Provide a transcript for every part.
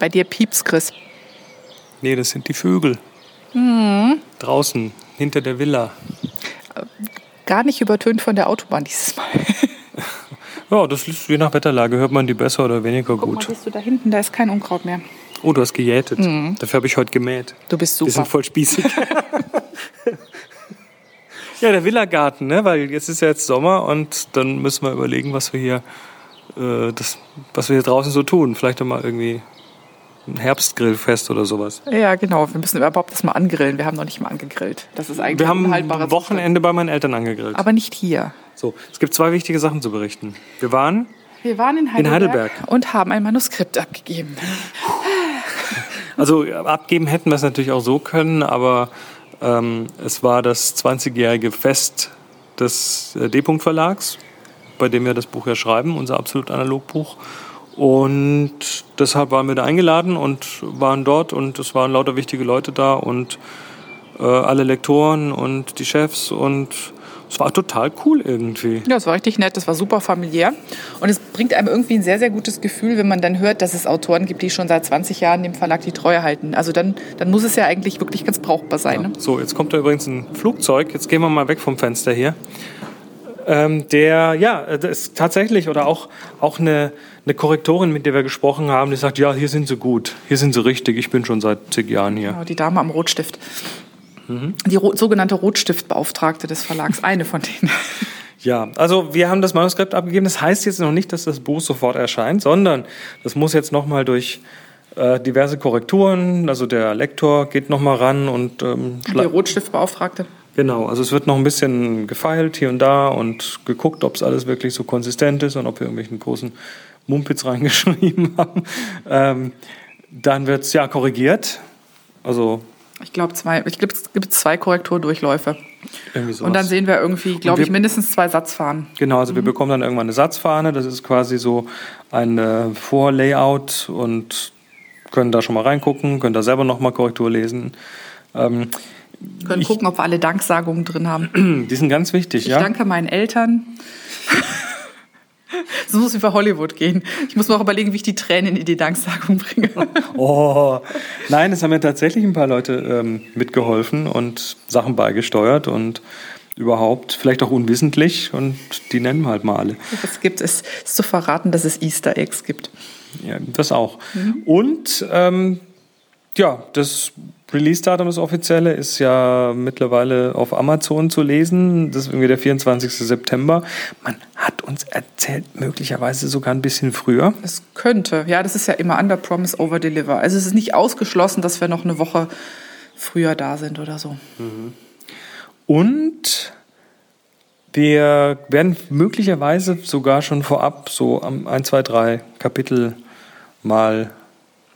Bei dir piepst, Chris. Nee, das sind die Vögel. Mhm. Draußen, hinter der Villa. Gar nicht übertönt von der Autobahn dieses Mal. Ja, das ist je nach Wetterlage. Hört man die besser oder weniger Guck mal, gut. siehst du da hinten, da ist kein Unkraut mehr. Oh, du hast gejätet. Dafür habe ich heute gemäht. Du bist Die super. sind voll spießig. ja, der Villagarten, ne? weil jetzt ist ja jetzt Sommer und dann müssen wir überlegen, was wir hier, äh, das, was wir hier draußen so tun. Vielleicht mal irgendwie ein Herbstgrillfest oder sowas. Ja, genau. Wir müssen überhaupt das mal angrillen. Wir haben noch nicht mal angegrillt. Das ist eigentlich Wir haben ein Wochenende bei meinen Eltern angegrillt. Aber nicht hier. So, es gibt zwei wichtige Sachen zu berichten. Wir waren, Wir waren in Heidelberg, Heidelberg. und haben ein Manuskript abgegeben. also abgeben hätten wir es natürlich auch so können, aber ähm, es war das 20-jährige Fest des äh, D-Punkt Verlags, bei dem wir das Buch ja schreiben, unser absolut Analogbuch. Und deshalb waren wir da eingeladen und waren dort und es waren lauter wichtige Leute da und äh, alle Lektoren und die Chefs und es war total cool irgendwie. Ja, es war richtig nett, das war super familiär. Und es bringt einem irgendwie ein sehr, sehr gutes Gefühl, wenn man dann hört, dass es Autoren gibt, die schon seit 20 Jahren dem Verlag die Treue halten. Also dann, dann muss es ja eigentlich wirklich ganz brauchbar sein. Ne? So, jetzt kommt da übrigens ein Flugzeug. Jetzt gehen wir mal weg vom Fenster hier. Ähm, der, ja, das ist tatsächlich, oder auch, auch eine, eine Korrektorin, mit der wir gesprochen haben, die sagt, ja, hier sind sie gut, hier sind sie richtig, ich bin schon seit zig Jahren hier. Genau, die Dame am Rotstift. Mhm. Die ro sogenannte Rotstiftbeauftragte des Verlags, eine von denen. Ja, also wir haben das Manuskript abgegeben. Das heißt jetzt noch nicht, dass das Buch sofort erscheint, sondern das muss jetzt nochmal durch äh, diverse Korrekturen, also der Lektor geht nochmal ran und ähm, Die Rotstiftbeauftragte. Genau, also es wird noch ein bisschen gefeilt hier und da und geguckt, ob es alles wirklich so konsistent ist und ob wir irgendwelchen großen Mumpitz reingeschrieben haben. Ähm, dann wird es ja korrigiert. Also Ich glaube, zwei, ich glaub, es gibt zwei Korrekturdurchläufe. irgendwie sowas. Und dann sehen wir irgendwie, glaube ich, mindestens zwei Satzfahnen. Genau, also wir bekommen dann irgendwann eine Satzfahne. Das ist quasi so ein äh, Vorlayout und können da schon mal reingucken, können da selber nochmal Korrektur lesen. Ähm, Können gucken, ob wir alle Danksagungen drin haben. die sind ganz wichtig, Ich ja. danke meinen Eltern. So muss bei Hollywood gehen. Ich muss mir auch überlegen, wie ich die Tränen in die Danksagung bringe. Oh, nein, es haben mir tatsächlich ein paar Leute ähm, mitgeholfen und Sachen beigesteuert und überhaupt, vielleicht auch unwissentlich und die nennen wir halt mal alle. Es gibt es ist zu verraten, dass es Easter Eggs gibt. Ja, das auch. Und ähm, ja, das Release-Datum, das offizielle, ist ja mittlerweile auf Amazon zu lesen. Das ist irgendwie der 24. September. Man hat uns erzählt, möglicherweise sogar ein bisschen früher. Es könnte, ja, das ist ja immer Under Promise, Over Deliver. Also es ist nicht ausgeschlossen, dass wir noch eine Woche früher da sind oder so. Und wir werden möglicherweise sogar schon vorab so am 1, 2, 3 Kapitel mal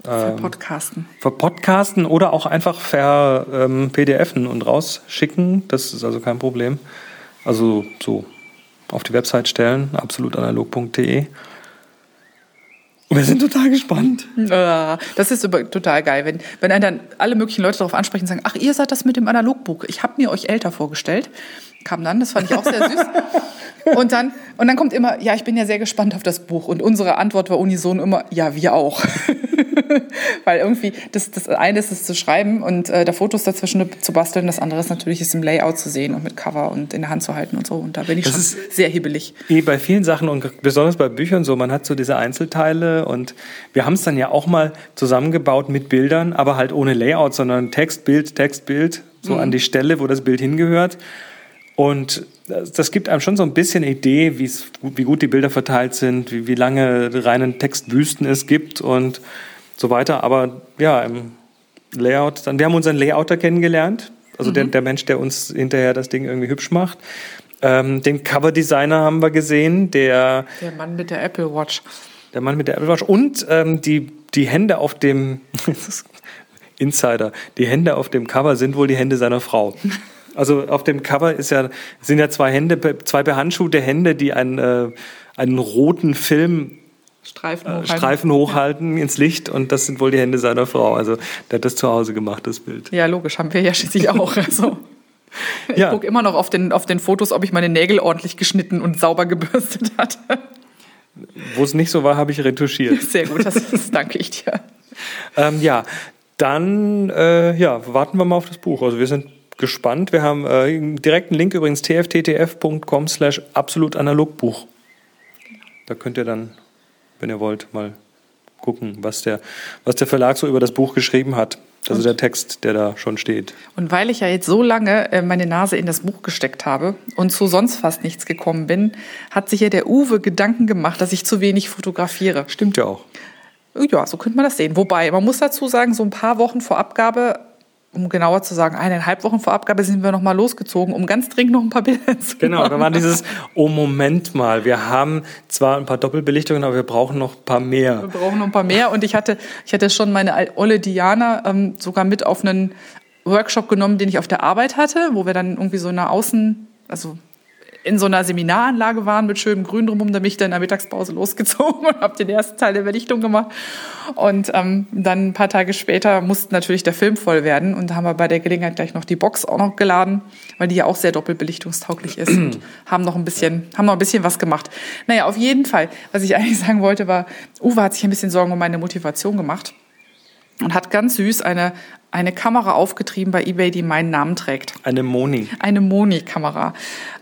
Für Podcasten. verpodcasten oder auch einfach ver ähm, PDFen und rausschicken. Das ist also kein Problem. Also so auf die Website stellen, absolutanalog.de. Und wir sind total gespannt. Das ist total geil, wenn, wenn einen dann alle möglichen Leute darauf ansprechen und sagen, ach, ihr seid das mit dem Analogbuch. Ich habe mir euch älter vorgestellt. Kam dann, das fand ich auch sehr süß. Und dann, und dann kommt immer, ja, ich bin ja sehr gespannt auf das Buch. Und unsere Antwort war unisono immer, ja, wir auch. Weil irgendwie, das, das eine ist es zu schreiben und äh, da Fotos dazwischen zu basteln. Das andere ist natürlich, es im Layout zu sehen und mit Cover und in der Hand zu halten und so. Und da bin ich Das schon ist- sehr hibbelig. Eh bei vielen Sachen und besonders bei Büchern so, man hat so diese Einzelteile und wir haben es dann ja auch mal zusammengebaut mit Bildern, aber halt ohne Layout, sondern Text, Bild, Text, Bild, so an die Stelle, wo das Bild hingehört. Und das, gibt einem schon so ein bisschen Idee, wie gut die Bilder verteilt sind, wie, wie lange reinen Textwüsten es gibt und so weiter. Aber ja, im Layout, dann, wir haben unseren Layouter kennengelernt, also der, der Mensch, der uns hinterher das Ding irgendwie hübsch macht. Ähm, den Coverdesigner haben wir gesehen, der, Der Mann mit der Apple Watch. der Mann mit der Apple Watch und ähm, die, die Hände auf dem Insider, die Hände auf dem Cover sind wohl die Hände seiner Frau. Also auf dem Cover ist ja, sind ja zwei Hände, zwei behandschuhte Hände, die einen, äh, einen roten Film Streifen äh, hochhalten. Streifen hochhalten ins Licht und das sind wohl die Hände seiner Frau. Also der hat das zu Hause gemacht, das Bild. Ja, logisch, haben wir ja schließlich auch. Also, ich Ja. gucke immer noch auf den, auf den Fotos, ob ich meine Nägel ordentlich geschnitten und sauber gebürstet hatte. Wo es nicht so war, habe ich retuschiert. Sehr gut, das, das danke ich dir. ähm, ja, dann äh, ja, warten wir mal auf das Buch. Also wir sind gespannt. Wir haben äh, direkt einen Link übrigens tfttf.com slash absolut analogbuch. Da könnt ihr dann, wenn ihr wollt, mal gucken, was der, was der Verlag so über das Buch geschrieben hat. Also der Text, der da schon steht. Und weil ich ja jetzt so lange äh, meine Nase in das Buch gesteckt habe und zu sonst fast nichts gekommen bin, hat sich ja der Uwe Gedanken gemacht, dass ich zu wenig fotografiere. Stimmt ja auch. Ja, so könnte man das sehen. Wobei, man muss dazu sagen, so ein paar Wochen vor Abgabe um genauer zu sagen, eineinhalb Wochen vor Abgabe sind wir noch mal losgezogen, um ganz dringend noch ein paar Bilder zu Genau, machen. da war dieses, oh Moment mal, wir haben zwar ein paar Doppelbelichtungen, aber wir brauchen noch ein paar mehr. Wir brauchen noch ein paar mehr und ich hatte, ich hatte schon meine olle Diana ähm, sogar mit auf einen Workshop genommen, den ich auf der Arbeit hatte, wo wir dann irgendwie so eine Außen, also in so einer Seminaranlage waren mit schönem Grün drumherum. Da bin ich dann in der Mittagspause losgezogen und habe den ersten Teil der Belichtung gemacht. Und ähm, dann ein paar Tage später musste natürlich der Film voll werden. Und da haben wir bei der Gelegenheit gleich noch die Box auch noch geladen, weil die ja auch sehr doppelbelichtungstauglich ist. und haben noch ein bisschen, haben noch ein bisschen was gemacht. Naja, auf jeden Fall. Was ich eigentlich sagen wollte, war, Uwe hat sich ein bisschen Sorgen um meine Motivation gemacht und hat ganz süß eine, eine Kamera aufgetrieben bei eBay, die meinen Namen trägt. Eine Moni. Eine Moni-Kamera.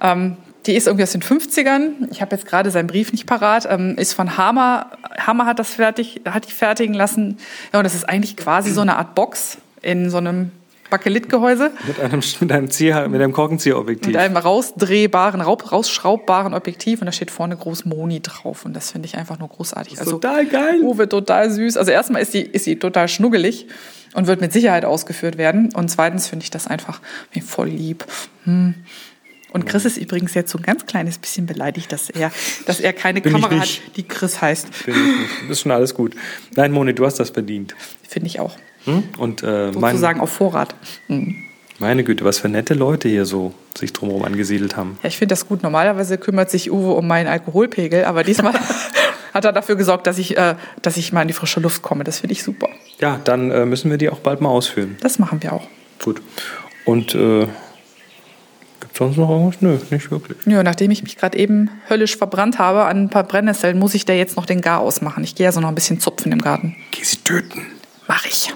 Ähm, die ist irgendwie aus den 50ern. Ich habe jetzt gerade seinen Brief nicht parat. Ähm, ist von Hammer. Hammer hat das fertig, hat die fertigen lassen. Ja, und das ist eigentlich quasi so eine Art Box in so einem Bakelitgehäuse. Mit einem, mit einem, Zier, mit einem Korkenzieherobjektiv. Mit einem rausdrehbaren, rausschraubbaren Objektiv und da steht vorne groß Moni drauf. Und das finde ich einfach nur großartig. Also, total geil. Uwe, total süß. Also erstmal ist sie, ist sie total schnuggelig und wird mit Sicherheit ausgeführt werden. Und zweitens finde ich das einfach voll lieb. Hm. Und Chris ist übrigens jetzt so ein ganz kleines bisschen beleidigt, dass er, dass er keine Bin Kamera hat, die Chris heißt. Bin ich nicht. Das ist schon alles gut. Nein, Moni, du hast das verdient. Finde ich auch. Hm? Und, äh, Sozusagen auf Vorrat. Hm. Meine Güte, was für nette Leute hier so sich drumherum angesiedelt haben. Ja, ich finde das gut. Normalerweise kümmert sich Uwe um meinen Alkoholpegel, aber diesmal hat er dafür gesorgt, dass ich, äh, dass ich mal in die frische Luft komme. Das finde ich super. Ja, dann äh, müssen wir die auch bald mal ausführen. Das machen wir auch. Gut. Und äh, Sonst noch irgendwas? Nö, nicht wirklich. Ja, nachdem ich mich gerade eben höllisch verbrannt habe an ein paar Brennnesseln, muss ich da jetzt noch den Gar ausmachen. Ich gehe also noch ein bisschen zupfen im Garten. Geh sie töten. Mach ich.